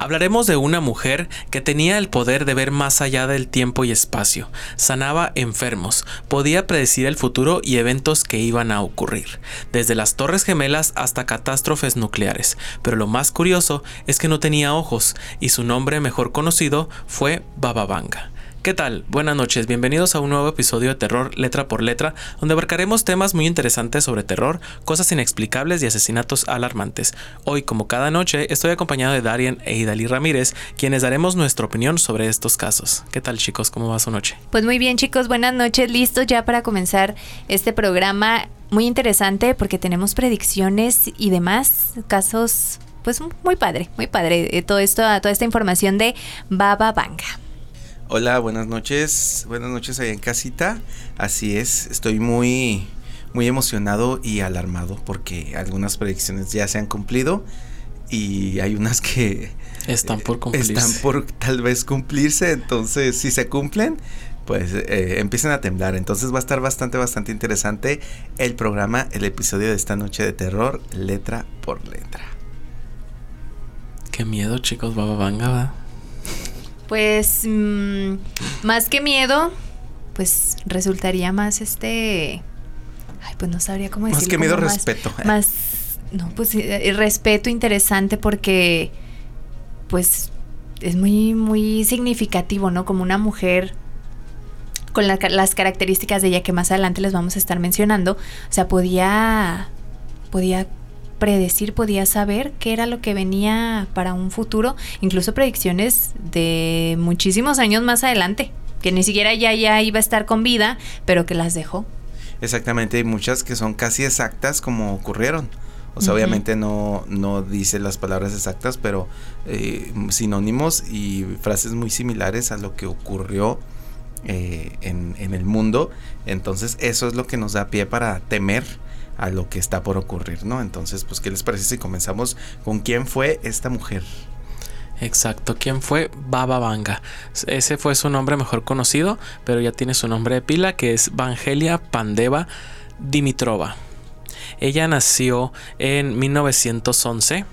Hablaremos de una mujer que tenía el poder de ver más allá del tiempo y espacio, sanaba enfermos, podía predecir el futuro y eventos que iban a ocurrir, desde las Torres Gemelas hasta catástrofes nucleares, pero lo más curioso es que no tenía ojos y su nombre mejor conocido fue Baba Vanga. ¿Qué tal? Buenas noches, bienvenidos a un nuevo episodio de Terror Letra por Letra, donde abarcaremos temas muy interesantes sobre terror, cosas inexplicables y asesinatos alarmantes. Hoy, como cada noche, estoy acompañado de Darien e Idali Ramírez, quienes daremos nuestra opinión sobre estos casos. ¿Qué tal chicos? ¿Cómo va su noche? Pues muy bien chicos, buenas noches, listos ya para comenzar este programa muy interesante porque tenemos predicciones y demás, casos pues muy padre, muy padre, eh, todo esto, toda esta información de Baba Vanga. Hola, buenas noches. Buenas noches ahí en casita. Así es, estoy muy muy emocionado y alarmado porque algunas predicciones ya se han cumplido y hay unas que están por cumplirse. Están por tal vez cumplirse, entonces si se cumplen, pues eh, empiezan a temblar. Entonces va a estar bastante, bastante interesante el programa, el episodio de esta noche de terror, letra por letra. Qué miedo, chicos, Baba Vanga. Pues mm, más que miedo, pues resultaría más este... Ay, pues no sabría cómo decirlo. Más que miedo, respeto. Más, no, pues eh, respeto interesante porque, pues, es muy, muy significativo, ¿no? Como una mujer con las características de ella que más adelante les vamos a estar mencionando, o sea, podía, podía predecir, podía saber qué era lo que venía para un futuro, incluso predicciones de muchísimos años más adelante, que ni siquiera ya, ya iba a estar con vida, pero que las dejó. Exactamente, hay muchas que son casi exactas como ocurrieron. O sea, obviamente no, no dice las palabras exactas, pero eh, sinónimos y frases muy similares a lo que ocurrió eh, en, en, el mundo. Entonces eso es lo que nos da pie para temer a lo que está por ocurrir, ¿no? Entonces, pues, ¿qué les parece si comenzamos con quién fue esta mujer? Exacto, ¿quién fue Baba Vanga? Ese fue su nombre mejor conocido, pero ya tiene su nombre de pila, que es Vangelia Pandeva Dimitrova. Ella nació en 1911,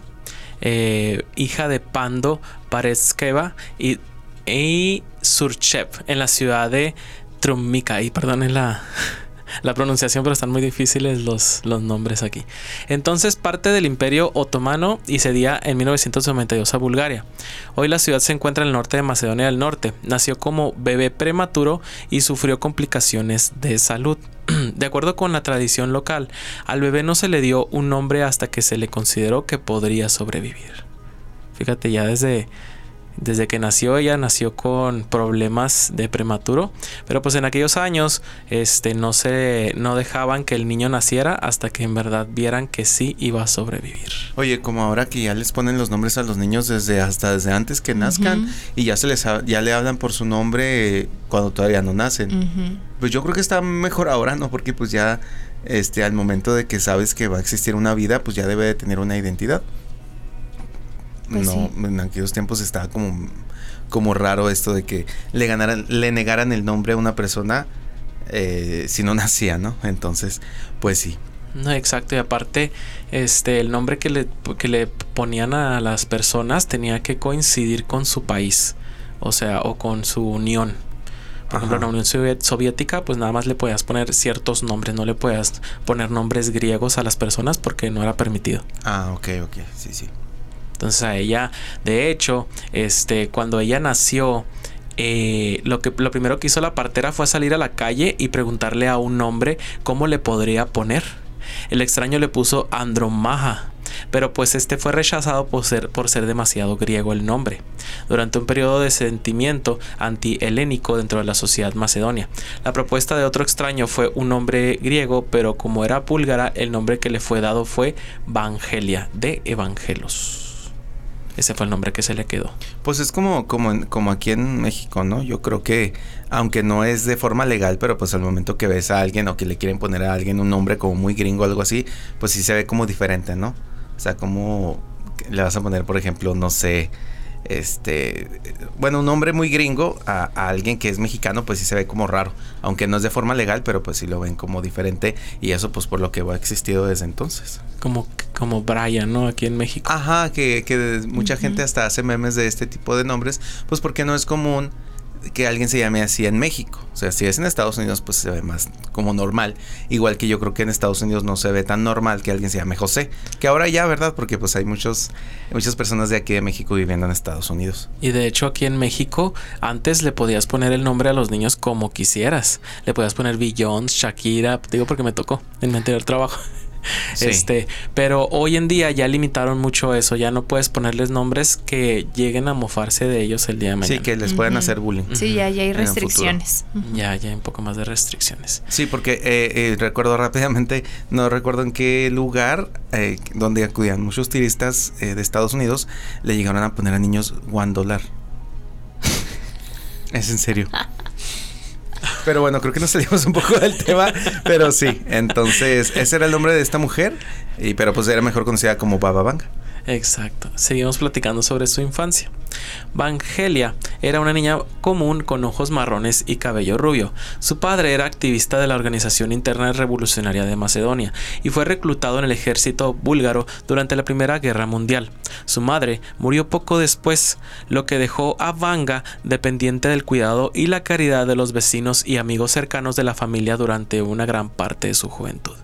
eh, hija de Pando Pareskeva y, y Surchev, en la ciudad de Trumika. Y perdonen la, la pronunciación, pero están muy difíciles los, los nombres aquí. Entonces parte del imperio otomano y cedía en 1992 a Bulgaria. Hoy la ciudad se encuentra en el norte de Macedonia del Norte. Nació como bebé prematuro y sufrió complicaciones de salud. De acuerdo con la tradición local, al bebé no se le dio un nombre hasta que se le consideró que podría sobrevivir. Fíjate, ya desde desde que nació ella nació con problemas de prematuro, pero pues en aquellos años este no se no dejaban que el niño naciera hasta que en verdad vieran que sí iba a sobrevivir. Oye, como ahora que ya les ponen los nombres a los niños desde hasta desde antes que nazcan y ya se les ya le hablan por su nombre cuando todavía no nacen. Pues yo creo que está mejor ahora, ¿no? Porque pues ya este al momento de que sabes que va a existir una vida, pues ya debe de tener una identidad. Pues no, en aquellos tiempos estaba como, como raro esto de que le ganaran, le negaran el nombre a una persona eh, si no nacía, ¿no? Entonces, pues sí. No, exacto, y aparte, este, el nombre que le, que le ponían a las personas tenía que coincidir con su país, o sea, o con su unión. Por ejemplo, en la Unión Soviética, pues nada más le podías poner ciertos nombres, no le podías poner nombres griegos a las personas porque no era permitido. Ah, ok, ok, sí, sí. Entonces a ella, de hecho, este, cuando ella nació, eh, lo, que, lo primero que hizo la partera fue salir a la calle y preguntarle a un hombre cómo le podría poner. El extraño le puso Andromaja, pero pues este fue rechazado por ser, por ser demasiado griego el nombre, durante un periodo de sentimiento anti-helénico dentro de la sociedad macedonia. La propuesta de otro extraño fue un nombre griego, pero como era búlgara, el nombre que le fue dado fue Vangelia, de Evangelos. Ese fue el nombre que se le quedó. Pues es como, como, como aquí en México, ¿no? Yo creo que, aunque no es de forma legal, pero pues al momento que ves a alguien o que le quieren poner a alguien un nombre como muy gringo o algo así, pues sí se ve como diferente, ¿no? O sea, como le vas a poner, por ejemplo, no sé, este, bueno, un nombre muy gringo a, alguien que es mexicano, pues sí se ve como raro, aunque no es de forma legal, pero pues sí lo ven como diferente y eso pues por lo que ha existido desde entonces. Como, como Brian, ¿no? Aquí en México. Ajá, que, que mucha gente hasta hace memes de este tipo de nombres, pues porque no es común que alguien se llame así en México. O sea, si es en Estados Unidos, pues se ve más como normal. Igual que yo creo que en Estados Unidos no se ve tan normal que alguien se llame José. Que ahora ya, ¿verdad? Porque pues hay muchos, muchas personas de aquí de México viviendo en Estados Unidos. Y de hecho aquí en México antes le podías poner el nombre a los niños como quisieras. Le podías poner Jones, Shakira, digo porque me tocó en mi anterior trabajo. Este, pero hoy en día ya limitaron mucho eso, ya no puedes ponerles nombres que lleguen a mofarse de ellos el día de mañana. Sí, que les pueden hacer bullying. Sí, ya, hay restricciones. Ya, ya hay un poco más de restricciones. Sí, porque eh, eh, recuerdo rápidamente, no recuerdo en qué lugar eh, donde acudían muchos turistas de Estados Unidos, le llegaron a poner a niños one dólar. es en serio. Pero bueno, creo que nos salimos un poco del tema, pero sí. Entonces, ese era el nombre de esta mujer, y, pero pues era mejor conocida como Baba Vanga. Exacto. Seguimos platicando sobre su infancia. Vangelia era una niña común con ojos marrones y cabello rubio. Su padre era activista de la Organización Interna Revolucionaria de Macedonia y fue reclutado en el ejército búlgaro durante la Primera Guerra Mundial. Su madre murió poco después, lo que dejó a Vanga dependiente del cuidado y la caridad de los vecinos y amigos cercanos de la familia durante una gran parte de su juventud.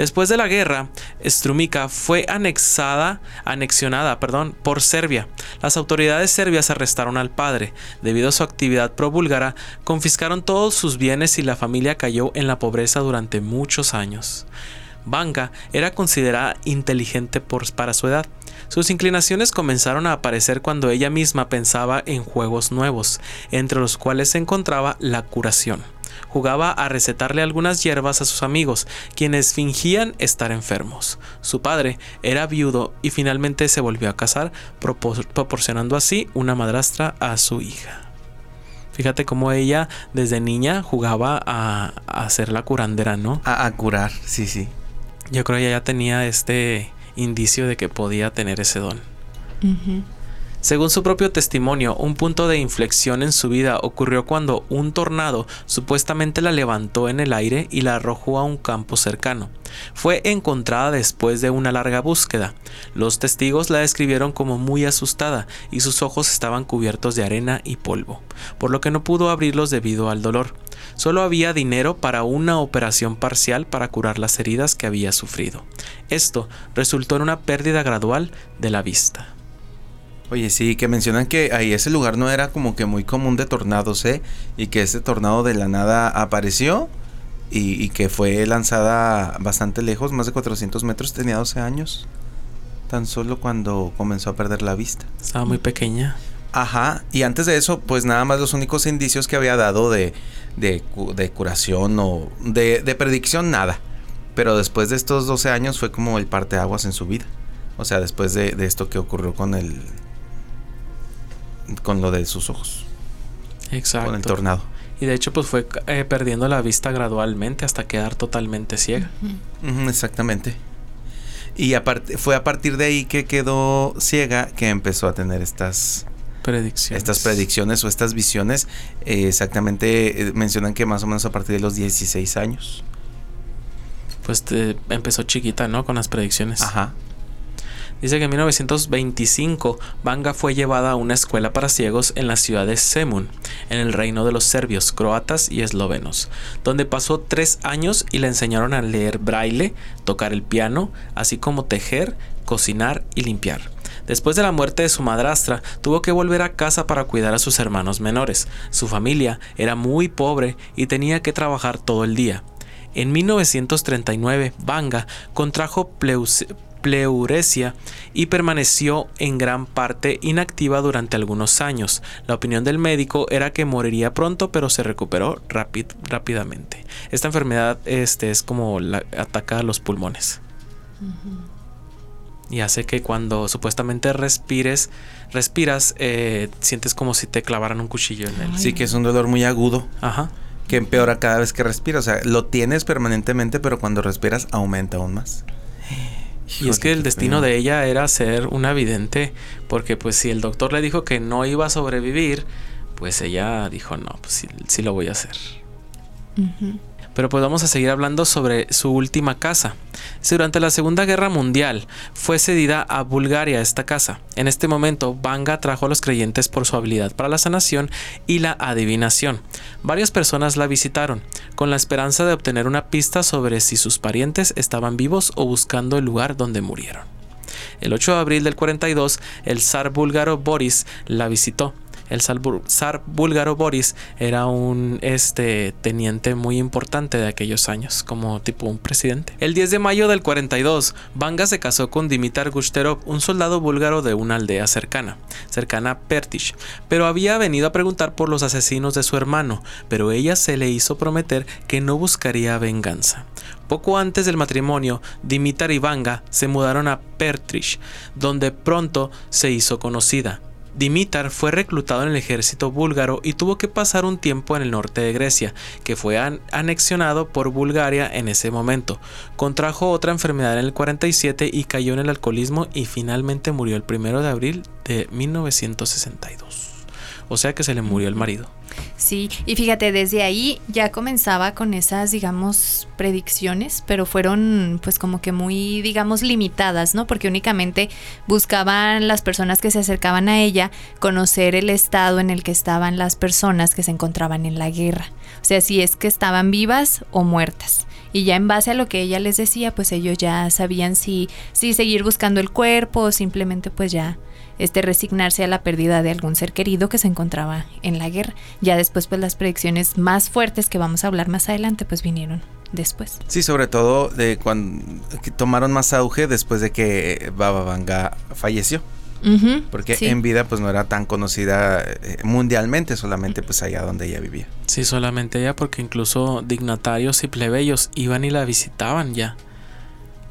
Después de la guerra, Strumica fue anexada, anexionada perdón, por Serbia. Las autoridades serbias arrestaron al padre. Debido a su actividad pro-búlgara, confiscaron todos sus bienes y la familia cayó en la pobreza durante muchos años. Vanga era considerada inteligente para su edad. Sus inclinaciones comenzaron a aparecer cuando ella misma pensaba en juegos nuevos, entre los cuales se encontraba la curación jugaba a recetarle algunas hierbas a sus amigos, quienes fingían estar enfermos. Su padre era viudo y finalmente se volvió a casar, proporcionando así una madrastra a su hija. Fíjate cómo ella desde niña jugaba a, hacer la curandera, ¿no? A, curar, sí, sí. Yo creo que ella ya tenía este indicio de que podía tener ese don. Según su propio testimonio, un punto de inflexión en su vida ocurrió cuando un tornado supuestamente la levantó en el aire y la arrojó a un campo cercano. Fue encontrada después de una larga búsqueda. Los testigos la describieron como muy asustada y sus ojos estaban cubiertos de arena y polvo, por lo que no pudo abrirlos debido al dolor. Solo había dinero para una operación parcial para curar las heridas que había sufrido. Esto resultó en una pérdida gradual de la vista. Oye, sí, que mencionan que ahí ese lugar no era como que muy común de tornados, ¿eh? Y que ese tornado de la nada apareció y, que fue lanzada bastante lejos, más de 400 metros, tenía 12 años. Tan solo cuando comenzó a perder la vista. Estaba muy pequeña. Ajá, y antes de eso, pues nada más los únicos indicios que había dado de, de, curación o de, de, predicción, nada. Pero después de estos 12 años fue como el parteaguas en su vida. O sea, después de, de esto que ocurrió con el, con lo de sus ojos. Exacto. Con el tornado. Y de hecho, pues fue eh, perdiendo la vista gradualmente hasta quedar totalmente ciega. exactamente. Y aparte, fue a partir de ahí que quedó ciega que empezó a tener estas predicciones. Estas predicciones o estas visiones. Eh, exactamente eh, mencionan que más o menos a partir de los 16 años. Pues empezó chiquita, ¿no? Con las predicciones. Ajá. Dice que en 1925 Vanga fue llevada a una escuela para ciegos en la ciudad de Semun, en el reino de los serbios, croatas y eslovenos, donde pasó tres años y le enseñaron a leer braille, tocar el piano, así como tejer, cocinar y limpiar. Después de la muerte de su madrastra, tuvo que volver a casa para cuidar a sus hermanos menores. Su familia era muy pobre y tenía que trabajar todo el día. En 1939, Vanga contrajo pleuresia y permaneció en gran parte inactiva durante algunos años. La opinión del médico era que moriría pronto, pero se recuperó rápidamente. Esta enfermedad este, es como la, ataca a los pulmones. Y hace que cuando supuestamente respires, respiras, eh, sientes como si te clavaran un cuchillo en él. Sí, que es un dolor muy agudo. Ajá. Que empeora cada vez que respiras. O sea, lo tienes permanentemente, pero cuando respiras aumenta aún más. Y es que el destino de ella era ser una vidente, porque pues si el doctor le dijo que no iba a sobrevivir, pues ella dijo, no, pues sí, lo voy a hacer. Pero pues vamos a seguir hablando sobre su última casa. Durante la Segunda Guerra Mundial fue cedida a Bulgaria esta casa. En este momento, Banga atrajo a los creyentes por su habilidad para la sanación y la adivinación. Varias personas la visitaron, con la esperanza de obtener una pista sobre si sus parientes estaban vivos o buscando el lugar donde murieron. El 8 de abril del 42, el zar búlgaro Boris la visitó el zar búlgaro Boris era un este, teniente muy importante de aquellos años, como tipo un presidente. El 10 de mayo del 42, Vanga se casó con Dimitar Gushterov, un soldado búlgaro de una aldea cercana, cercana a Pertish, pero había venido a preguntar por los asesinos de su hermano, pero ella se le hizo prometer que no buscaría venganza. Poco antes del matrimonio, Dimitar y Vanga se mudaron a Pertish, donde pronto se hizo conocida. Dimitar fue reclutado en el ejército búlgaro y tuvo que pasar un tiempo en el norte de Grecia, que fue anexionado por Bulgaria en ese momento. Contrajo otra enfermedad en el 47 y cayó en el alcoholismo y finalmente murió el 1 de abril de 1962. O sea que se le murió el marido. Sí, y fíjate, desde ahí ya comenzaba con esas, digamos, predicciones, pero fueron pues como que muy, digamos, limitadas, ¿no? Porque únicamente buscaban las personas que se acercaban a ella conocer el estado en el que estaban las personas que se encontraban en la guerra. O sea, si es que estaban vivas o muertas y ya en base a lo que ella les decía, pues ellos ya sabían si, si seguir buscando el cuerpo o simplemente pues ya este, resignarse a la pérdida de algún ser querido que se encontraba en la guerra. Ya después, pues las predicciones más fuertes que vamos a hablar más adelante, pues vinieron después. Sí, sobre todo de cuando tomaron más auge después de que Baba Vanga falleció. porque en vida pues no era tan conocida eh, mundialmente, solamente pues allá donde ella vivía. Sí, solamente ella porque incluso dignatarios y plebeyos iban y la visitaban ya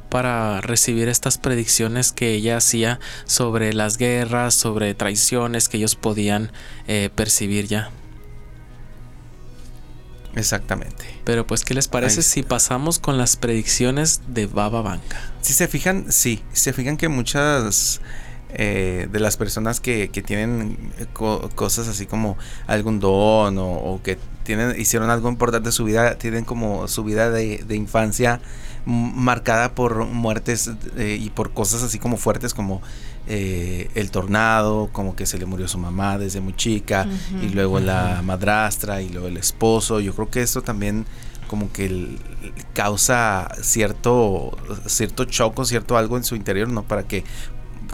para recibir estas predicciones que ella hacía sobre las guerras, sobre traiciones que ellos podían eh, percibir ya. Exactamente. Pero pues, ¿qué les parece si pasamos con las predicciones de Baba Banca? Si se fijan, sí, se fijan que muchas eh, de las personas que, tienen cosas así como algún don o, que tienen, hicieron algo importante en su vida, tienen como su vida de, de infancia marcada por muertes eh, y por cosas así como fuertes como eh, el tornado, como que se le murió su mamá desde muy chica, y luego la madrastra, y luego el esposo. Yo creo que esto también como que causa cierto, cierto choco, cierto algo en su interior, ¿no? Para que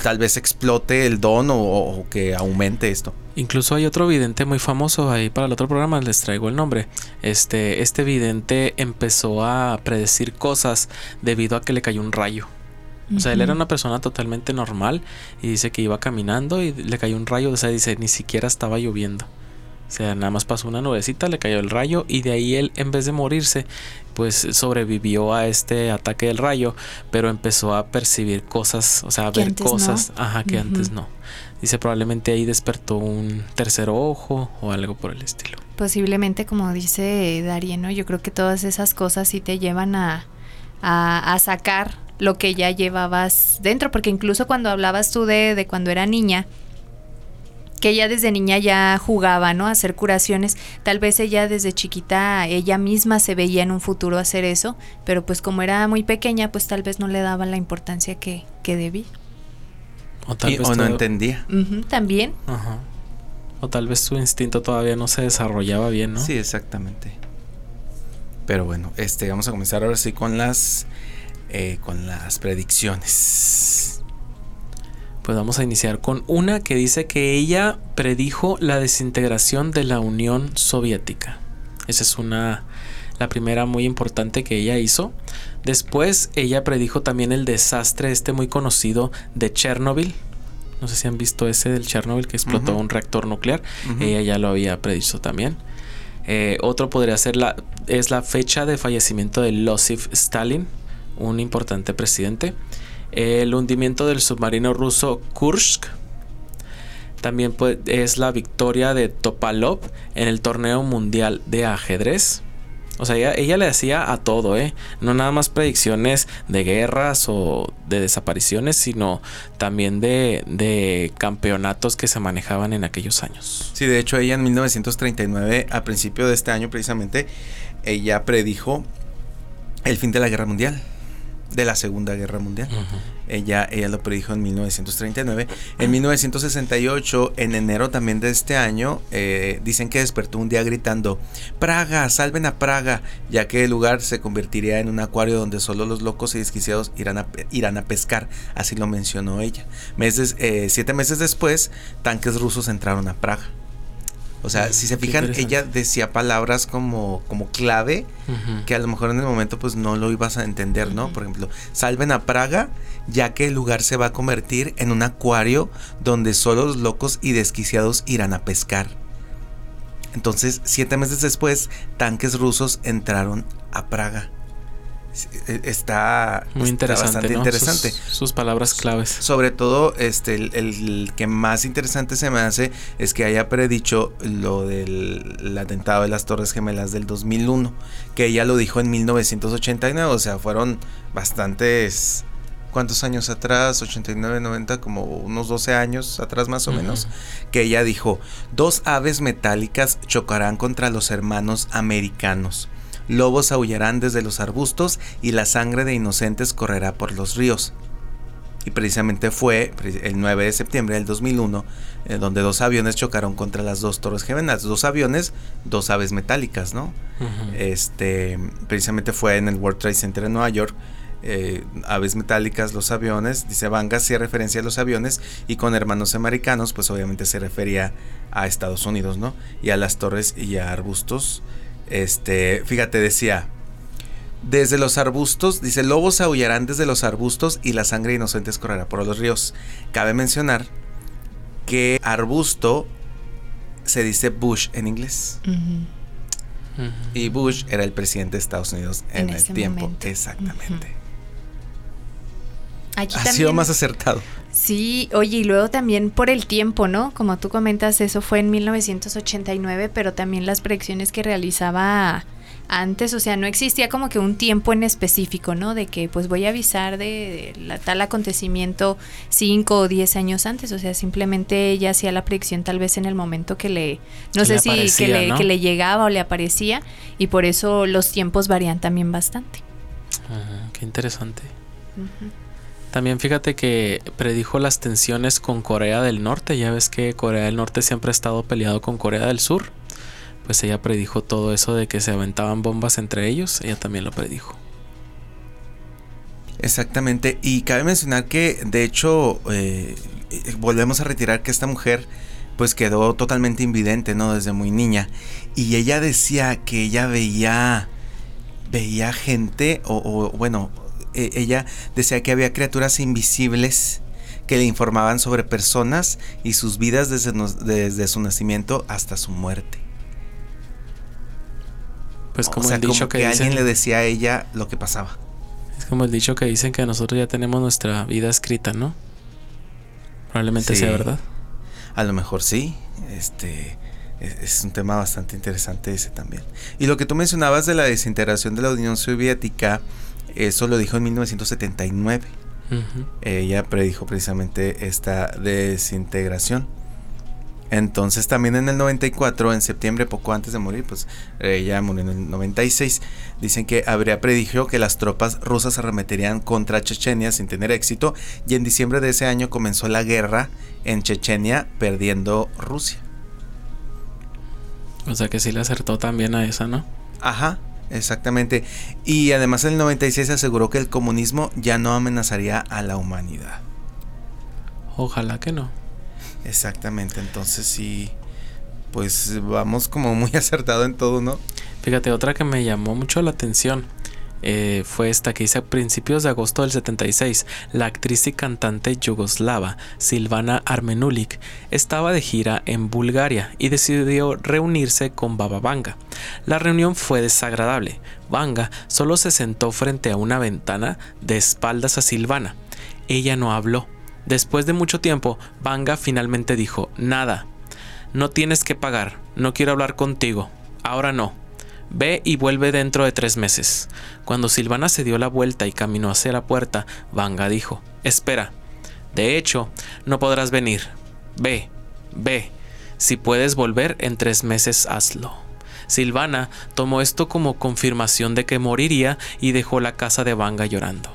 tal vez explote el don o, que aumente esto. Incluso hay otro vidente muy famoso ahí para el otro programa, les traigo el nombre. Este, este vidente empezó a predecir cosas debido a que le cayó un rayo. O sea, él era una persona totalmente normal y dice que iba caminando y le cayó un rayo, o sea, dice, ni siquiera estaba lloviendo. O sea, nada más pasó una nubecita, le cayó el rayo y de ahí él, en vez de morirse, pues sobrevivió a este ataque del rayo, pero empezó a percibir cosas, o sea, a ver cosas, ajá, que antes no. Dice, probablemente ahí despertó un tercer ojo o algo por el estilo. Posiblemente, como dice Darien, ¿no? Yo creo que todas esas cosas sí te llevan a, a, a sacar lo que ya llevabas dentro, porque incluso cuando hablabas tú de, de cuando era niña, que ella desde niña ya jugaba, ¿no? A hacer curaciones. Tal vez ella desde chiquita, ella misma se veía en un futuro hacer eso, pero pues como era muy pequeña, pues tal vez no le daba la importancia que, que debía. O, tal vez no entendía. también. Ajá. O tal vez su instinto todavía no se desarrollaba bien, ¿no? Sí, exactamente. Pero bueno, este, vamos a comenzar ahora sí con las, eh, con las predicciones pues vamos a iniciar con una que dice que ella predijo la desintegración de la Unión Soviética. Esa es una la primera muy importante que ella hizo. Después ella predijo también el desastre este muy conocido de Chernobyl. No sé si han visto ese del Chernobyl que explotó un reactor nuclear. Ella ya lo había predicho también. Eh, otro podría ser la es la fecha de fallecimiento de Losif Stalin, un importante presidente el hundimiento del submarino ruso Kursk. También es la victoria de Topalov en el torneo mundial de ajedrez. O sea, ella, le hacía a todo, ¿eh? No nada más predicciones de guerras o de desapariciones, sino también de, de campeonatos que se manejaban en aquellos años. Sí, de hecho ella en 1939, a principio de este año precisamente, ella predijo el fin de la guerra mundial de la Segunda Guerra Mundial. ella, ella lo predijo en 1939. En 1968, en enero también de este año, eh, dicen que despertó un día gritando, Praga, salven a Praga, ya que el lugar se convertiría en un acuario donde solo los locos y desquiciados irán a, irán a pescar, así lo mencionó ella. Meses, eh, siete meses después, tanques rusos entraron a Praga. O sea, si se fijan, ella decía palabras como, como clave que a lo mejor en el momento pues no lo ibas a entender, ¿no? Por ejemplo, salven a Praga ya que el lugar se va a convertir en un acuario donde solo los locos y desquiciados irán a pescar. Entonces, siete meses después, tanques rusos entraron a Praga. Está muy interesante, bastante interesante. Sus, palabras claves. Sobre todo, este, el, que más interesante se me hace es que haya predicho lo del atentado de las Torres Gemelas del 2001, que ella lo dijo en 1989, o sea, fueron bastantes... ¿Cuántos años atrás? 89, 90, como unos 12 años atrás más o menos, que ella dijo, dos aves metálicas chocarán contra los hermanos americanos lobos aullarán desde los arbustos y la sangre de inocentes correrá por los ríos. Y precisamente fue el 9 de septiembre del 2001 eh, donde dos aviones chocaron contra las dos torres gemelas. Dos aviones, dos aves metálicas, ¿no? Este, precisamente fue en el World Trade Center en Nueva York. Eh, aves metálicas, los aviones, dice Vanga, hacía referencia a los aviones y con hermanos americanos, pues obviamente se refería a Estados Unidos, ¿no? Y a las torres y a arbustos este, fíjate, decía, desde los arbustos, dice, lobos aullarán desde los arbustos y la sangre inocente correrá por los ríos. Cabe mencionar que arbusto se dice Bush en inglés. Y Bush era el presidente de Estados Unidos en, el tiempo. Exactamente. ha sido más acertado. Sí, oye, y luego también por el tiempo, ¿no? Como tú comentas, eso fue en 1989, pero también las predicciones que realizaba antes, o sea, no existía como que un tiempo en específico, ¿no? De que pues voy a avisar de, la, tal acontecimiento cinco o diez años antes, o sea, simplemente ella hacía la predicción tal vez en el momento que le, no sé si que, le, que le llegaba o le aparecía, y por eso los tiempos varían también bastante. qué interesante. También fíjate que predijo las tensiones con Corea del Norte. Ya ves que Corea del Norte siempre ha estado peleado con Corea del Sur. Pues ella predijo todo eso de que se aventaban bombas entre ellos. Ella también lo predijo. Exactamente. Y cabe mencionar que, de hecho, eh, volvemos a retirar que esta mujer pues quedó totalmente invidente, ¿no? Desde muy niña. Y ella decía que ella veía, veía gente, o, o bueno, eh, ella decía que había criaturas invisibles que le informaban sobre personas y sus vidas desde, desde su nacimiento hasta su muerte. Pues como el dicho que, alguien le decía a ella lo que pasaba. Es como el dicho que dicen que nosotros ya tenemos nuestra vida escrita, ¿no? Probablemente sea verdad. A lo mejor sí. Este es, un tema bastante interesante ese también. Y lo que tú mencionabas de la desintegración de la Unión Soviética eso lo dijo en 1979. Ella predijo precisamente esta desintegración. Entonces también en el 94, en septiembre, poco antes de morir, pues ella murió en el 96. Dicen que habría predijo que las tropas rusas arremeterían contra Chechenia sin tener éxito y en diciembre de ese año comenzó la guerra en Chechenia perdiendo Rusia. O sea que sí le acertó también a esa, ¿no? Ajá. Exactamente. Y además en el 96 aseguró que el comunismo ya no amenazaría a la humanidad. Ojalá que no. Exactamente, entonces sí, pues vamos como muy acertado en todo, ¿no? Fíjate, otra que me llamó mucho la atención eh, fue esta que hice a principios de agosto del 76. La actriz y cantante yugoslava Silvana Armenulik estaba de gira en Bulgaria y decidió reunirse con Baba Vanga. La reunión fue desagradable. Vanga solo se sentó frente a una ventana de espaldas a Silvana. Ella no habló. Después de mucho tiempo, Vanga finalmente dijo, nada, no tienes que pagar, no quiero hablar contigo, ahora no. Ve y vuelve dentro de tres meses. Cuando Silvana se dio la vuelta y caminó hacia la puerta, Vanga dijo, Espera. De hecho, no podrás venir. Ve, ve. Si puedes volver en tres meses, hazlo. Silvana tomó esto como confirmación de que moriría y dejó la casa de Vanga llorando.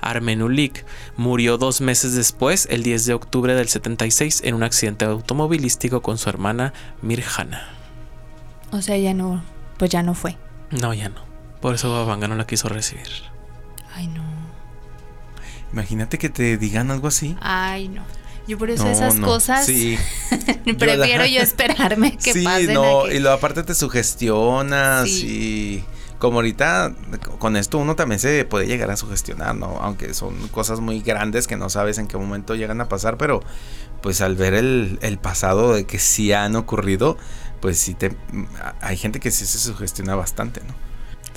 Armenulik murió dos meses después, el 10 de octubre del 76, en un accidente automovilístico con su hermana Mirjana. O sea, ya no, pues ya no fue. No, ya no. Por eso Babanga no la quiso recibir. Ay, no. Imagínate que te digan algo así. Ay, no. Yo por eso esas cosas sí. prefiero yo, esperarme que sí, no, y lo aparte te sugestionas y como ahorita con esto uno también se puede llegar a sugestionar, ¿no? Aunque son cosas muy grandes que no sabes en qué momento llegan a pasar, pero pues al ver el, el pasado de que sí han ocurrido, pues sí te hay gente que sí se sugestiona bastante, ¿no?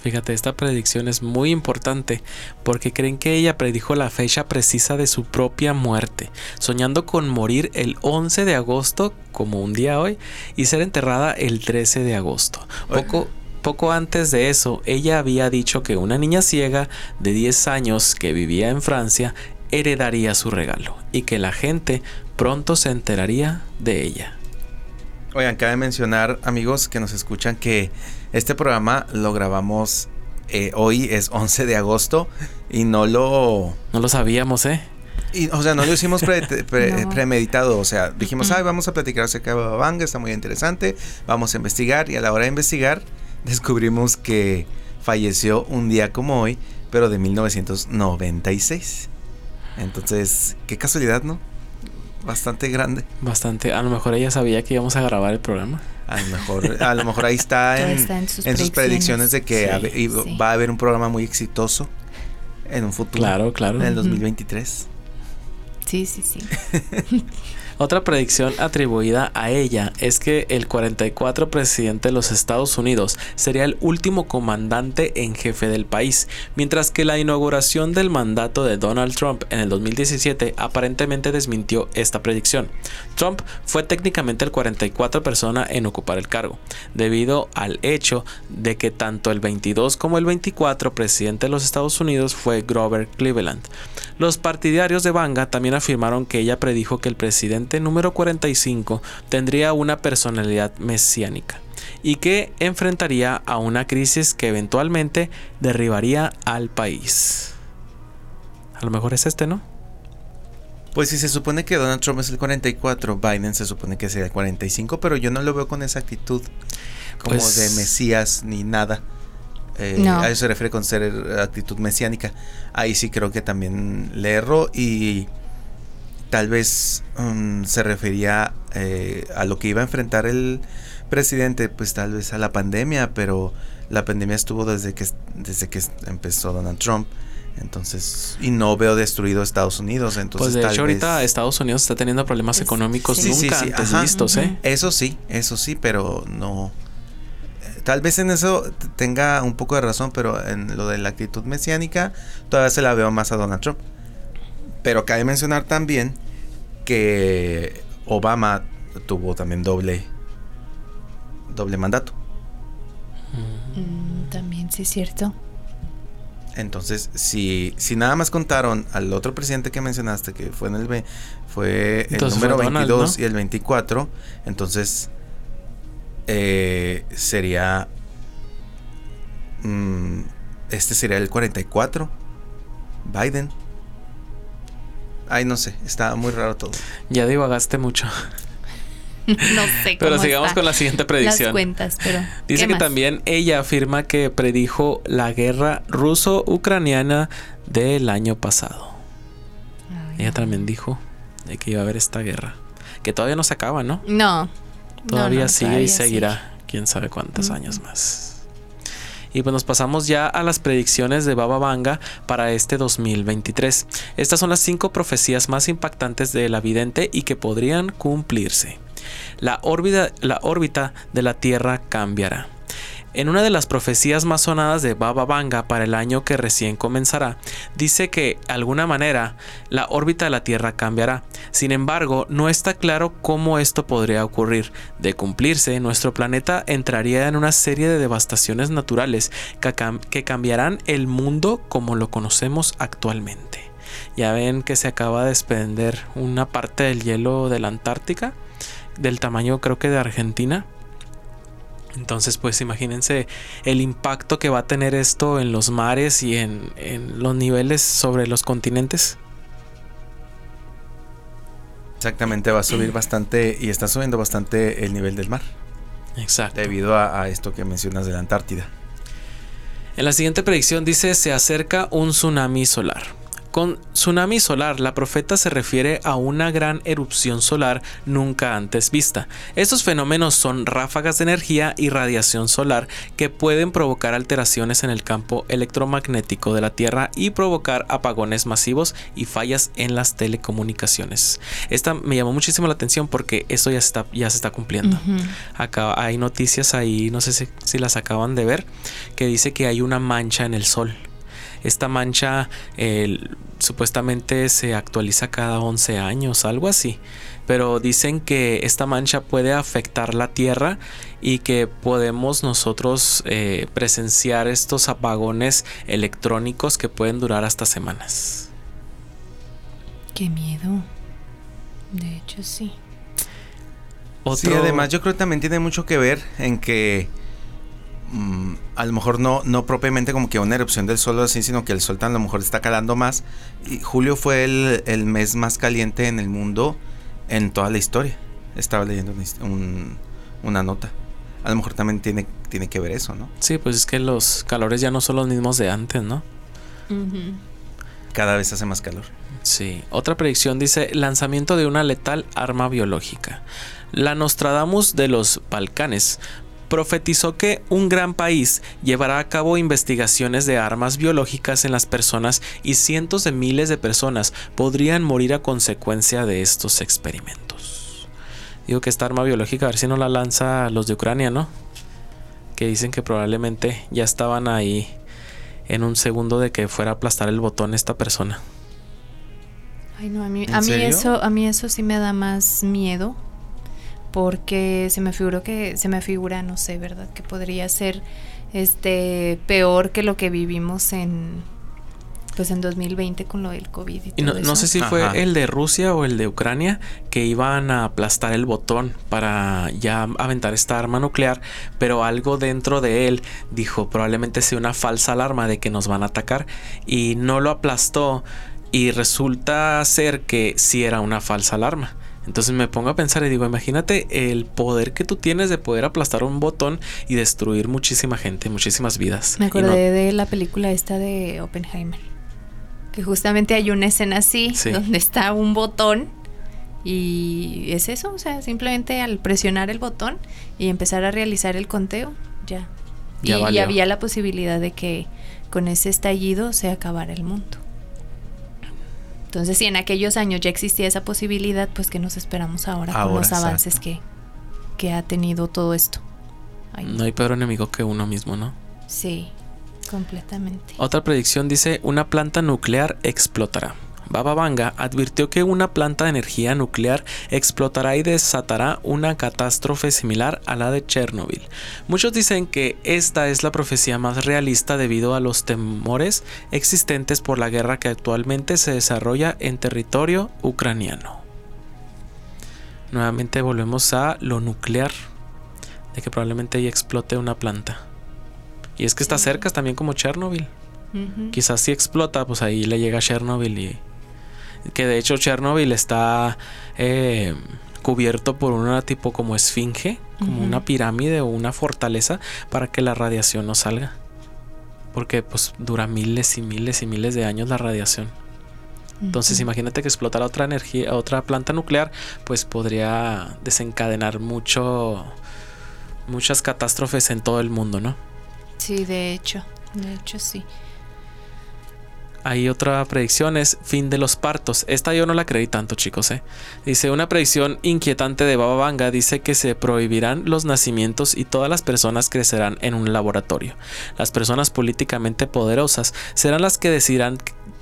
Fíjate, esta predicción es muy importante porque creen que ella predijo la fecha precisa de su propia muerte, soñando con morir el 11 de agosto, como un día hoy, y ser enterrada el 13 de agosto. Poco, poco antes de eso, ella había dicho que una niña ciega de 10 años que vivía en Francia heredaría su regalo y que la gente pronto se enteraría de ella. Oigan, cabe mencionar, amigos que nos escuchan, que este programa lo grabamos eh, hoy, es 11 de agosto, y no lo... No lo sabíamos, ¿eh? Y, o sea, no lo hicimos premeditado, o sea, dijimos, ay, vamos a platicar acerca de Babanga, está muy interesante, vamos a investigar, y a la hora de investigar, descubrimos que falleció un día como hoy, pero de 1996. Entonces, qué casualidad, ¿no? Bastante grande. Bastante. A lo mejor ella sabía que íbamos a grabar el programa. A lo mejor, a lo mejor ahí está, en, sus, predicciones de que va a haber un programa muy exitoso en un futuro. Claro, claro. En el 2023. Sí, sí, sí. Otra predicción atribuida a ella es que el 44 presidente de los Estados Unidos sería el último comandante en jefe del país, mientras que la inauguración del mandato de Donald Trump en el 2017 aparentemente desmintió esta predicción. Trump fue técnicamente el 44 persona en ocupar el cargo, debido al hecho de que tanto el 22 como el 24 presidente de los Estados Unidos fue Grover Cleveland. Los partidarios de Banga también afirmaron que ella predijo que el presidente número 45 tendría una personalidad mesiánica y que enfrentaría a una crisis que eventualmente derribaría al país. A lo mejor es este, ¿no? Pues si se supone que Donald Trump es el 44, Biden se supone que sea el 45, pero yo no lo veo con esa actitud como pues de Mesías ni nada. Eh, a eso se refiere con ser actitud mesiánica. Ahí sí creo que también le erro y tal vez um, se refería eh, a lo que iba a enfrentar el presidente, pues tal vez a la pandemia, pero la pandemia estuvo desde que, desde que empezó Donald Trump. Entonces, y no veo destruido Estados Unidos. Entonces, pues de hecho, ahorita Estados Unidos está teniendo problemas económicos nunca antes vistos, ¿eh? Eso sí, eso sí, pero no Tal vez en eso tenga un poco de razón, pero en lo de la actitud mesiánica todavía se la veo más a Donald Trump. Pero cabe mencionar también que Obama tuvo también doble doble mandato. Mm, también sí es cierto. Entonces, si, si nada más contaron al otro presidente que mencionaste, que fue en el fue el número 22 y el 24, entonces eh, sería... Mm, este sería el 44. Biden. Ay, no sé, está muy raro todo. Ya divagaste mucho. no sé. pero sigamos con la siguiente predicción. cuentas, pero. Dice que también ella afirma que predijo la guerra ruso-ucraniana del año pasado. ella también dijo de que iba a haber esta guerra. Que todavía no se acaba, ¿no? No. Todavía sigue y seguirá, quién sabe cuántos años más. Y pues nos pasamos ya a las predicciones de Baba Vanga para este 2023. Estas son las cinco profecías más impactantes de la vidente y que podrían cumplirse. La órbita, la órbita de la Tierra cambiará. En una de las profecías más sonadas de Baba Vanga para el año que recién comenzará, dice que, de alguna manera, la órbita de la Tierra cambiará. Sin embargo, no está claro cómo esto podría ocurrir. De cumplirse, nuestro planeta entraría en una serie de devastaciones naturales que cambiarán el mundo como lo conocemos actualmente. Ya ven que se acaba de desprender una parte del hielo de la Antártica, del tamaño creo que de Argentina entonces, pues imagínense el impacto que va a tener esto en los mares y en, los niveles sobre los continentes. Exactamente, va a subir bastante y está subiendo bastante el nivel del mar. Exacto. Debido a, a esto que mencionas de la Antártida. En la siguiente predicción dice se acerca un tsunami solar. Con tsunami solar, la profeta se refiere a una gran erupción solar nunca antes vista. Estos fenómenos son ráfagas de energía y radiación solar que pueden provocar alteraciones en el campo electromagnético de la Tierra y provocar apagones masivos y fallas en las telecomunicaciones. Esta me llamó muchísimo la atención porque eso ya, está, ya se está cumpliendo. Acá hay noticias ahí, no sé si, si las acaban de ver, que dice que hay una mancha en el sol. Esta mancha supuestamente se actualiza cada 11 años, algo así. Pero dicen que esta mancha puede afectar la Tierra y que podemos nosotros eh, presenciar estos apagones electrónicos que pueden durar hasta semanas. Qué miedo. De hecho, sí. Sí, además yo creo que también tiene mucho que ver en que Mm, a lo mejor no, no propiamente como que una erupción del sol así, sino que el sol a lo mejor está calando más. Y julio fue el, mes más caliente en el mundo en toda la historia. Estaba leyendo una nota. A lo mejor también tiene, tiene que ver eso, ¿no? Sí, pues es que los calores ya no son los mismos de antes, ¿no? Cada vez hace más calor. Sí. Otra predicción dice lanzamiento de una letal arma biológica. La Nostradamus de los Balcanes profetizó que un gran país llevará a cabo investigaciones de armas biológicas en las personas y cientos de miles de personas podrían morir a consecuencia de estos experimentos. Digo que esta arma biológica, a ver si no la lanza los de Ucrania, ¿no? Que dicen que probablemente ya estaban ahí en un segundo de que fuera a aplastar el botón esta persona. Ay, no, a mí, a mí eso, a mí eso sí me da más miedo porque se me figuró que se me figura, no sé, ¿verdad? Que podría ser este peor que lo que vivimos en pues en 2020 con lo del COVID y, todo no, sé si fue el de Rusia o el de Ucrania que iban a aplastar el botón para ya aventar esta arma nuclear, pero algo dentro de él dijo probablemente sea una falsa alarma de que nos van a atacar y no lo aplastó y resulta ser que sí era una falsa alarma. Entonces me pongo a pensar y digo, imagínate el poder que tú tienes de poder aplastar un botón y destruir muchísima gente, muchísimas vidas. Me acordé de la película esta de Oppenheimer, que justamente hay una escena así, donde está un botón y es eso, o sea, simplemente al presionar el botón y empezar a realizar el conteo, ya. y había la posibilidad de que con ese estallido se acabara el mundo. Entonces, si en aquellos años ya existía esa posibilidad, pues que nos esperamos ahora, con los avances que, que, ha tenido todo esto. no hay peor enemigo que uno mismo, ¿no? Sí, completamente. Otra predicción dice, una planta nuclear explotará. Baba Vanga advirtió que una planta de energía nuclear explotará y desatará una catástrofe similar a la de Chernobyl. Muchos dicen que esta es la profecía más realista debido a los temores existentes por la guerra que actualmente se desarrolla en territorio ucraniano. Nuevamente volvemos a lo nuclear, de que probablemente ahí explote una planta. Y es que está cerca, también como Chernobyl. Quizás si explota, pues ahí le llega a Chernobyl y que de hecho Chernobyl está eh, cubierto por una tipo como esfinge, como una pirámide o una fortaleza para que la radiación no salga. Porque pues dura miles y miles y miles de años la radiación. Entonces imagínate que explotara otra energía, otra planta nuclear, pues podría desencadenar mucho muchas catástrofes en todo el mundo, ¿no? Sí, de hecho, de hecho sí. Hay otra predicción, es fin de los partos. Esta yo no la creí tanto, chicos. ¿eh? Dice, una predicción inquietante de Baba Vanga dice que se prohibirán los nacimientos y todas las personas crecerán en un laboratorio. Las personas políticamente poderosas serán las que decidirán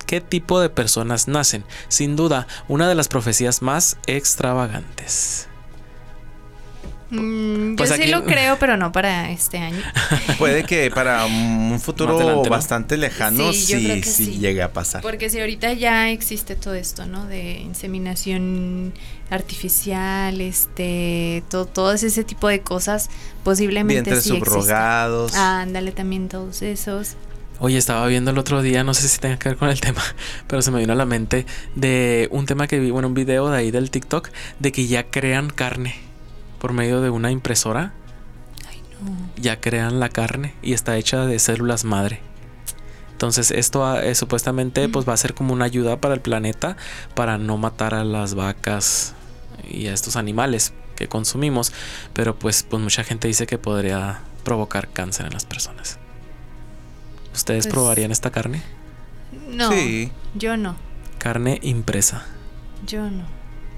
qué tipo de personas nacen. Sin duda, una de las profecías más extravagantes. Mm, pues yo sí lo creo, pero no para este año. Puede que para un futuro bastante lejano sí, sí, llegue a pasar. Porque si ahorita ya existe todo esto, ¿no? De inseminación artificial, este, todo, todo ese tipo de cosas, posiblemente Vientres sí subrogados. Ah, ándale también todos esos. Oye, estaba viendo el otro día, no sé si tenga que ver con el tema, pero se me vino a la mente de un tema que vi, bueno, un video de ahí del TikTok, de que ya crean carne por medio de una impresora. Ya crean la carne y está hecha de células madre. Entonces esto ah, eh, supuestamente pues va a ser como una ayuda para el planeta para no matar a las vacas y a estos animales que consumimos, pero pues pues mucha gente dice que podría provocar cáncer en las personas. ¿Ustedes pues probarían esta carne? No. Yo no. Carne impresa. Yo no.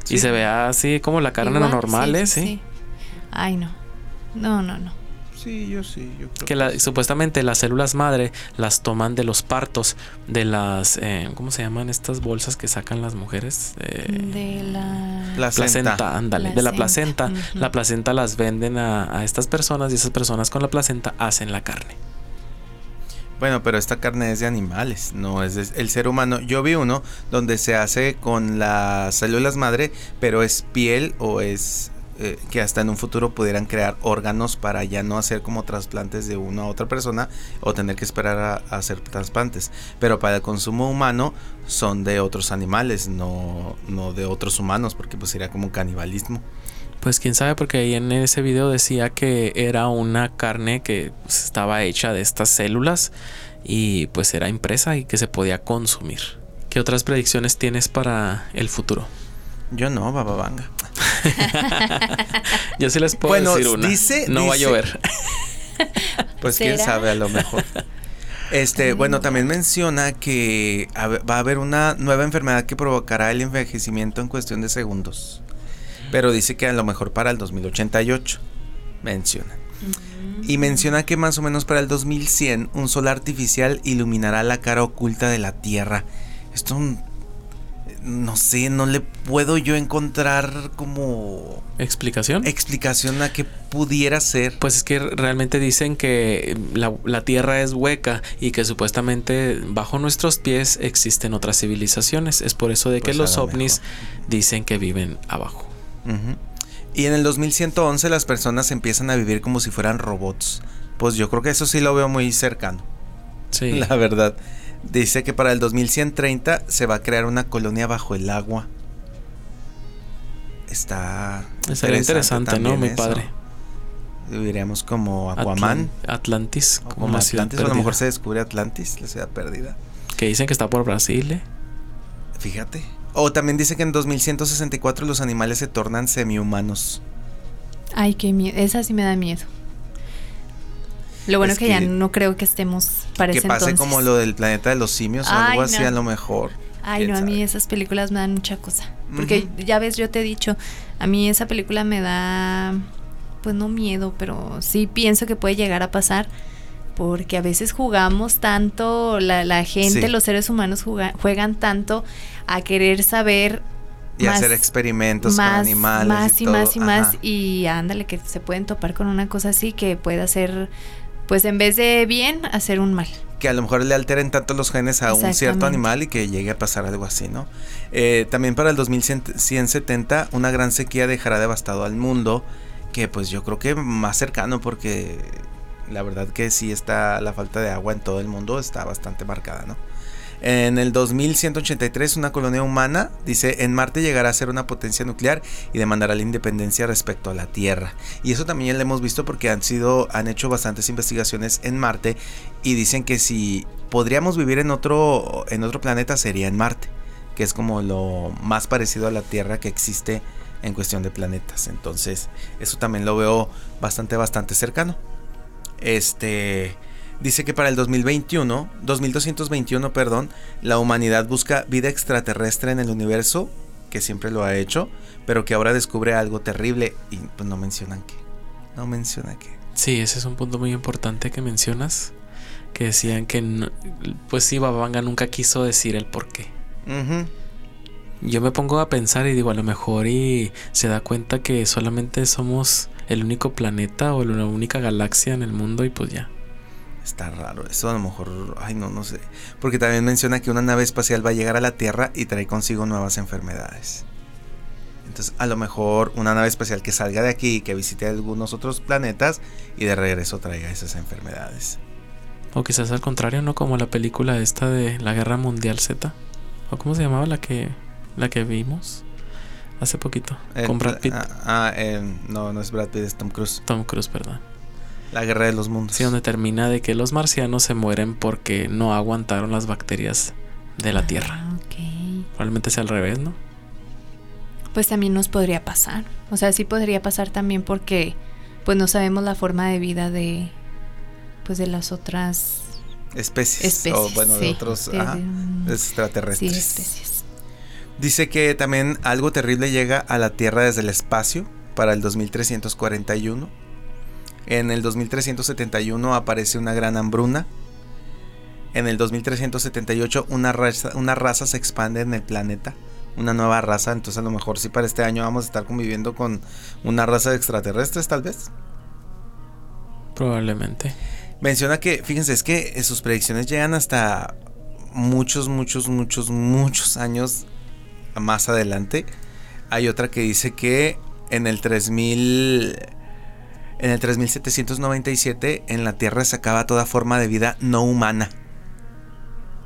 Y se vea así como la carne normal, ¿eh? sí. Ay, no. No, no, no. Sí, yo sí. Yo creo que, la, supuestamente las células madre las toman de los partos, de las, eh, ¿cómo se llaman estas bolsas que sacan las mujeres? Eh, de la placenta, ándale, de la placenta. La placenta las venden a, a, estas personas y esas personas con la placenta hacen la carne. Bueno, pero esta carne es de animales, no es el ser humano. Yo vi uno donde se hace con las células madre, pero es piel o es eh, que hasta en un futuro pudieran crear órganos para ya no hacer como trasplantes de una a otra persona o tener que esperar a, hacer trasplantes. Pero para el consumo humano son de otros animales, no, no de otros humanos, porque pues sería como canibalismo. Pues quién sabe, porque ahí en ese video decía que era una carne que pues, estaba hecha de estas células y pues era impresa y que se podía consumir. ¿Qué otras predicciones tienes para el futuro? Yo no, bababanga. Yo sí les puedo decir una. Dice, no va a llover. pues quién sabe, a lo mejor. Este, bueno, también menciona que va a haber una nueva enfermedad que provocará el envejecimiento en cuestión de segundos. Pero dice que a lo mejor para el 2088. Menciona. Mm. Y menciona que más o menos para el 2100 un sol artificial iluminará la cara oculta de la Tierra. Esto no sé, no le puedo yo encontrar como... ¿Explicación? Explicación a que pudiera ser. Pues es que realmente dicen que la, Tierra es hueca y que supuestamente bajo nuestros pies existen otras civilizaciones. Es por eso de que pues los ovnis dicen que viven abajo. Y en el 2111 las personas empiezan a vivir como si fueran robots. Pues yo creo que eso sí lo veo muy cercano. Sí. La verdad. Dice que para el 2130 se va a crear una colonia bajo el agua. Está Sería interesante, ¿no? Mi padre. Diríamos como Aquaman. Atlantis. Como, Atlantis. a lo mejor se descubre Atlantis, la ciudad perdida. Que dicen que está por Brasil, ¿eh? Fíjate. O también dice que en 2164 los animales se tornan semi-humanos. Ay, qué miedo. Esa sí me da miedo. Lo bueno es que, ya no creo que estemos para Que pase como lo del planeta de los simios o algo así a lo mejor. Ay, no, a mí esas películas me dan mucha cosa. Porque ya ves, yo te he dicho, a mí esa película me da, pues no miedo, pero sí pienso que puede llegar a pasar. Porque a veces jugamos tanto, la, la gente, los seres humanos juegan tanto a querer saber y hacer experimentos con animales. Más y, más y más. Y ándale, que se pueden topar con una cosa así que puede ser pues en vez de bien, hacer un mal. Que a lo mejor le alteren tanto los genes a un cierto animal y que llegue a pasar algo así, ¿no? Eh, también para el 2170 una gran sequía dejará devastado al mundo, que pues yo creo que más cercano porque la verdad que sí está la falta de agua en todo el mundo está bastante marcada, ¿no? En el 2183, una colonia humana, dice, en Marte llegará a ser una potencia nuclear y demandará la independencia respecto a la Tierra. Y eso también lo hemos visto porque han sido, han hecho bastantes investigaciones en Marte y dicen que si podríamos vivir en otro, en otro planeta sería en Marte, que es como lo más parecido a la Tierra que existe en cuestión de planetas. Entonces, eso también lo veo bastante, bastante cercano. Este Dice que para el 2021, 2221, perdón, la humanidad busca vida extraterrestre en el universo, que siempre lo ha hecho, pero que ahora descubre algo terrible y pues no mencionan qué. No menciona qué. Sí, ese es un punto muy importante que mencionas, que decían que pues sí, Babanga nunca quiso decir el por qué. Yo me pongo a pensar y digo, a lo mejor y se da cuenta que solamente somos el único planeta o la única galaxia en el mundo y pues ya. Está raro, eso a lo mejor, ay no, no sé. Porque también menciona que una nave espacial va a llegar a la Tierra y trae consigo nuevas enfermedades. Entonces, a lo mejor una nave espacial que salga de aquí y que visite algunos otros planetas y de regreso traiga esas enfermedades. O quizás al contrario, ¿no? Como la película esta de la Guerra Mundial Z. ¿O cómo se llamaba la que, la que vimos? Hace poquito. con Brad Pitt. Ah, ah no, no es Brad Pitt, es Tom Cruise. Tom Cruise, perdón. La guerra de los mundos. Sí, donde termina de que los marcianos se mueren porque no aguantaron las bacterias de la Tierra. Ah, okay. Probablemente sea al revés, ¿no? Pues también nos podría pasar. O sea, sí podría pasar también porque pues no sabemos la forma de vida de pues de las otras especies, especies o bueno, de otros extraterrestres. Sí, especies. Dice que también algo terrible llega a la Tierra desde el espacio para el 2341 en el 2371 aparece una gran hambruna. En el 2378 una raza, una raza se expande en el planeta. Una nueva raza. Entonces a lo mejor sí para este año vamos a estar conviviendo con una raza de extraterrestres tal vez. Probablemente. Menciona que, fíjense, es que sus predicciones llegan hasta muchos, muchos, muchos, muchos años más adelante. Hay otra que dice que en el 3000 en el 3797 en la Tierra se acaba toda forma de vida no humana.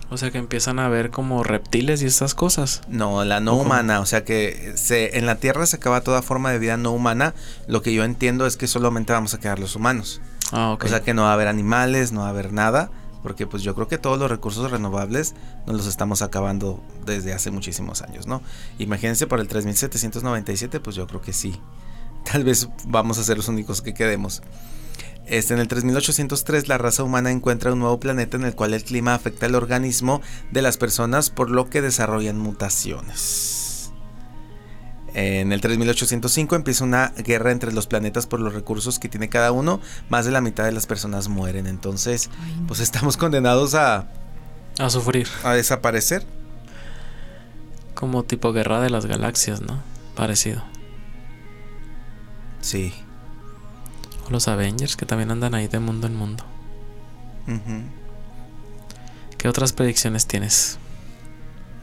O sea que empiezan a ver como reptiles y estas cosas. No, la no humana, o sea que se, en la Tierra se acaba toda forma de vida no humana. Lo que yo entiendo es que solamente vamos a quedar los humanos. Ah, ok. O sea que no va a haber animales, no va a haber nada. Porque pues yo creo que todos los recursos renovables nos los estamos acabando desde hace muchísimos años, ¿no? Imagínense por el 3797, pues yo creo que sí tal vez vamos a ser los únicos que quedemos. Este, en el 3803 la raza humana encuentra un nuevo planeta en el cual el clima afecta el organismo de las personas por lo que desarrollan mutaciones. En el 3805 empieza una guerra entre los planetas por los recursos que tiene cada uno. Más de la mitad de las personas mueren. Entonces, pues estamos condenados a... A sufrir. A desaparecer. Como tipo guerra de las galaxias, ¿no? Parecido. Sí. O los Avengers que también andan ahí de mundo en mundo. ¿Qué otras predicciones tienes?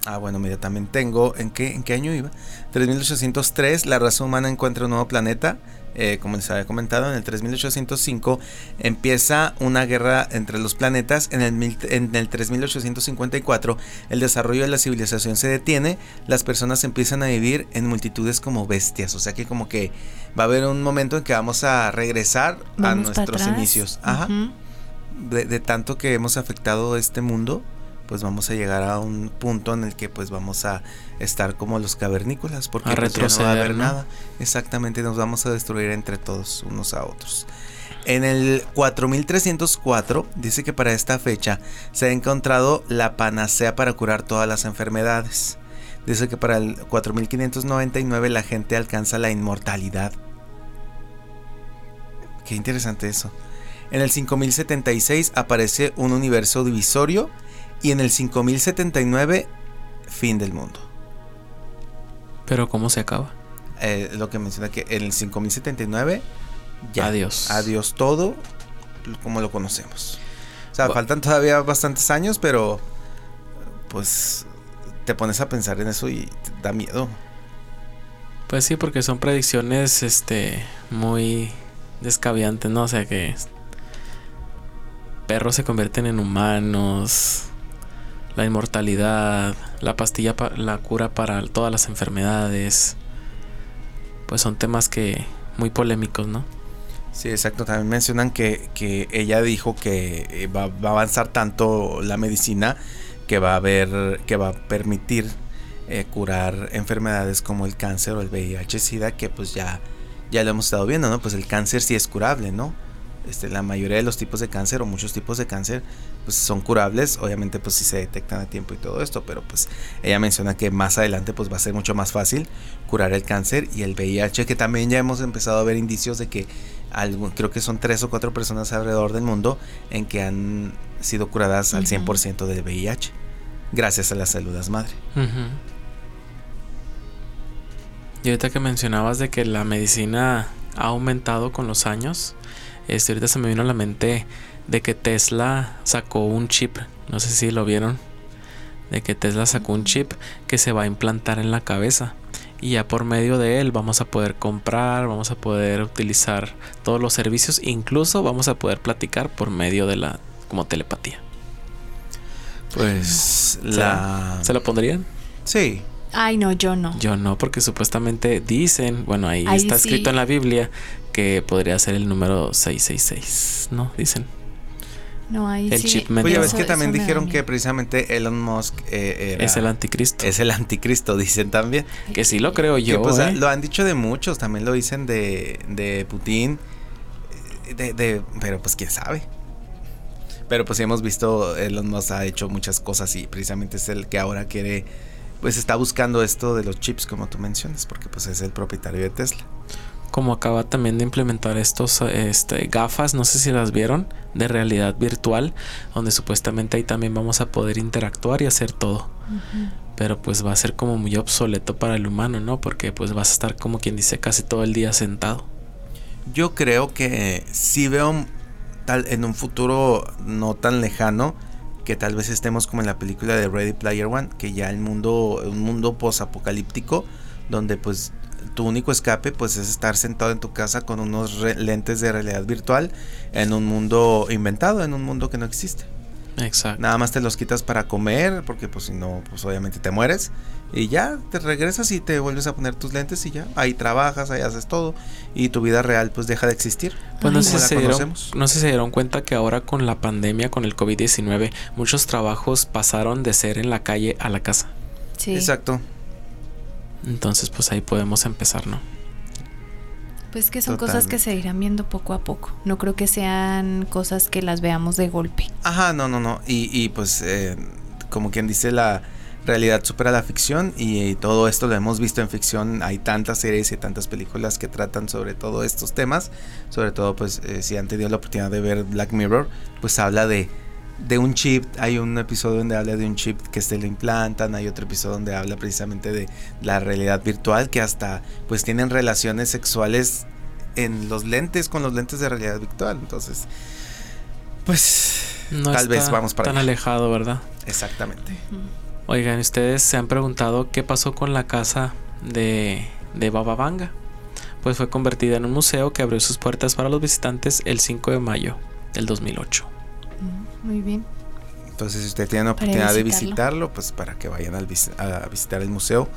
Ah, bueno, mira, también tengo. ¿En qué, en qué año iba? 3803, la raza humana encuentra un nuevo planeta. Eh, como les había comentado, en el 3805 empieza una guerra entre los planetas. En el, en el 3854 el desarrollo de la civilización se detiene. Las personas empiezan a vivir en multitudes como bestias. O sea que como que va a haber un momento en que vamos a regresar a nuestros inicios. Ajá. de, de tanto que hemos afectado este mundo pues vamos a llegar a un punto en el que pues vamos a estar como los cavernícolas porque a pues, no va a haber nada. Exactamente, nos vamos a destruir entre todos unos a otros. En el 4304 dice que para esta fecha se ha encontrado la panacea para curar todas las enfermedades. Dice que para el 4599 la gente alcanza la inmortalidad. Qué interesante eso. En el 5076 aparece un universo divisorio y en el 5079, fin del mundo. Pero ¿cómo se acaba? Eh, lo que menciona que en el 5079, ya. Adiós. Adiós todo como lo conocemos. O sea, faltan todavía bastantes años, pero pues te pones a pensar en eso y te da miedo. Pues sí, porque son predicciones este muy descaviantes, ¿no? O sea que perros se convierten en humanos, la inmortalidad, la pastilla, la cura para todas las enfermedades, pues son temas que muy polémicos, ¿no? Sí, exacto. También mencionan que, que ella dijo que eh, va, a avanzar tanto la medicina que va a haber, que va a permitir eh, curar enfermedades como el cáncer o el VIH-Sida, que pues ya, ya lo hemos estado viendo, ¿no? Pues el cáncer sí es curable, ¿no? Este, la mayoría de los tipos de cáncer o muchos tipos de cáncer pues son curables, obviamente pues si se detectan a tiempo y todo esto, pero pues ella menciona que más adelante pues va a ser mucho más fácil curar el cáncer y el VIH, que también ya hemos empezado a ver indicios de que creo que son tres o cuatro personas alrededor del mundo en que han sido curadas al 100% del VIH, gracias a las células madre. Y ahorita que mencionabas de que la medicina ha aumentado con los años, este, ahorita se me vino a la mente de que Tesla sacó un chip, no sé si lo vieron, de que Tesla sacó un chip que se va a implantar en la cabeza y ya por medio de él vamos a poder comprar, vamos a poder utilizar todos los servicios, incluso vamos a poder platicar por medio de la como telepatía. Pues la ¿Se lo pondrían? Sí. Ay, no, yo no. Yo no, porque supuestamente dicen, bueno, ahí, está escrito en la Biblia que podría ser el número 666, ¿no? Dicen. No, ahí el sí. chip Oye, ves que también dijeron que precisamente Elon Musk eh, es el anticristo. Es el anticristo, dicen también. Que sí lo creo yo. Pues, ¿eh? Lo han dicho de muchos, también lo dicen de, de Putin. De, de, pero pues quién sabe. Pero pues hemos visto, Elon Musk ha hecho muchas cosas y precisamente es el que ahora quiere, pues está buscando esto de los chips como tú mencionas, porque pues es el propietario de Tesla como acaba también de implementar estos este, gafas, no sé si las vieron, de realidad virtual, donde supuestamente ahí también vamos a poder interactuar y hacer todo. Pero pues va a ser como muy obsoleto para el humano, ¿no? Porque pues vas a estar como quien dice casi todo el día sentado. Yo creo que si veo tal en un futuro no tan lejano que tal vez estemos como en la película de Ready Player One, que ya el mundo un mundo posapocalíptico donde pues tu único escape pues es estar sentado en tu casa con unos lentes de realidad virtual en un mundo inventado, en un mundo que no existe. Exacto. Nada más te los quitas para comer, porque pues si no, pues obviamente te mueres. Y ya te regresas y te vuelves a poner tus lentes y ya. Ahí trabajas, ahí haces todo. Y tu vida real pues deja de existir. Pues no sé, si se dieron, no sé si se dieron cuenta que ahora con la pandemia, con el COVID-19, muchos trabajos pasaron de ser en la calle a la casa. Sí. Exacto. Entonces, pues ahí podemos empezar, ¿no? Pues que son cosas que se irán viendo poco a poco. No creo que sean cosas que las veamos de golpe. Ajá, no, no, no. Y, y pues, eh, como quien dice, la realidad supera la ficción y, todo esto lo hemos visto en ficción. Hay tantas series y tantas películas que tratan sobre todo estos temas. Sobre todo, pues, eh, si han tenido la oportunidad de ver Black Mirror, pues habla de de un chip, hay un episodio donde habla de un chip que se lo implantan, hay otro episodio donde habla precisamente de la realidad virtual que hasta pues tienen relaciones sexuales en los lentes con los lentes de realidad virtual, entonces pues tal vez vamos para tan alejado, ¿verdad? Exactamente. Oigan, ustedes se han preguntado qué pasó con la casa de de Baba Vanga. Pues fue convertida en un museo que abrió sus puertas para los visitantes el 5 de mayo del 2008. Muy bien. Entonces, si usted tiene la oportunidad de visitarlo, pues para que vayan a visitar el museo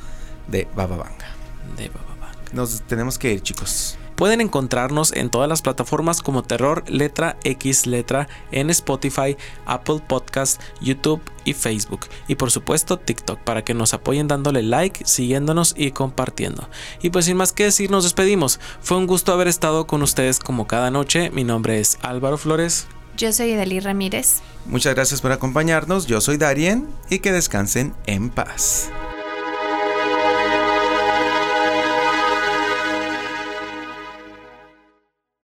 de Bababanga. De Bababanga. Nos tenemos que ir, chicos. Pueden encontrarnos en todas las plataformas como Terror Letra X Letra en Spotify, Apple Podcast, YouTube y Facebook. Y por supuesto TikTok para que nos apoyen dándole like, siguiéndonos y compartiendo. Y pues sin más que decir, nos despedimos. Fue un gusto haber estado con ustedes como cada noche. Mi nombre es Álvaro Flores. Yo soy Edalí Ramírez. Muchas gracias por acompañarnos. Yo soy Darien y que descansen en paz.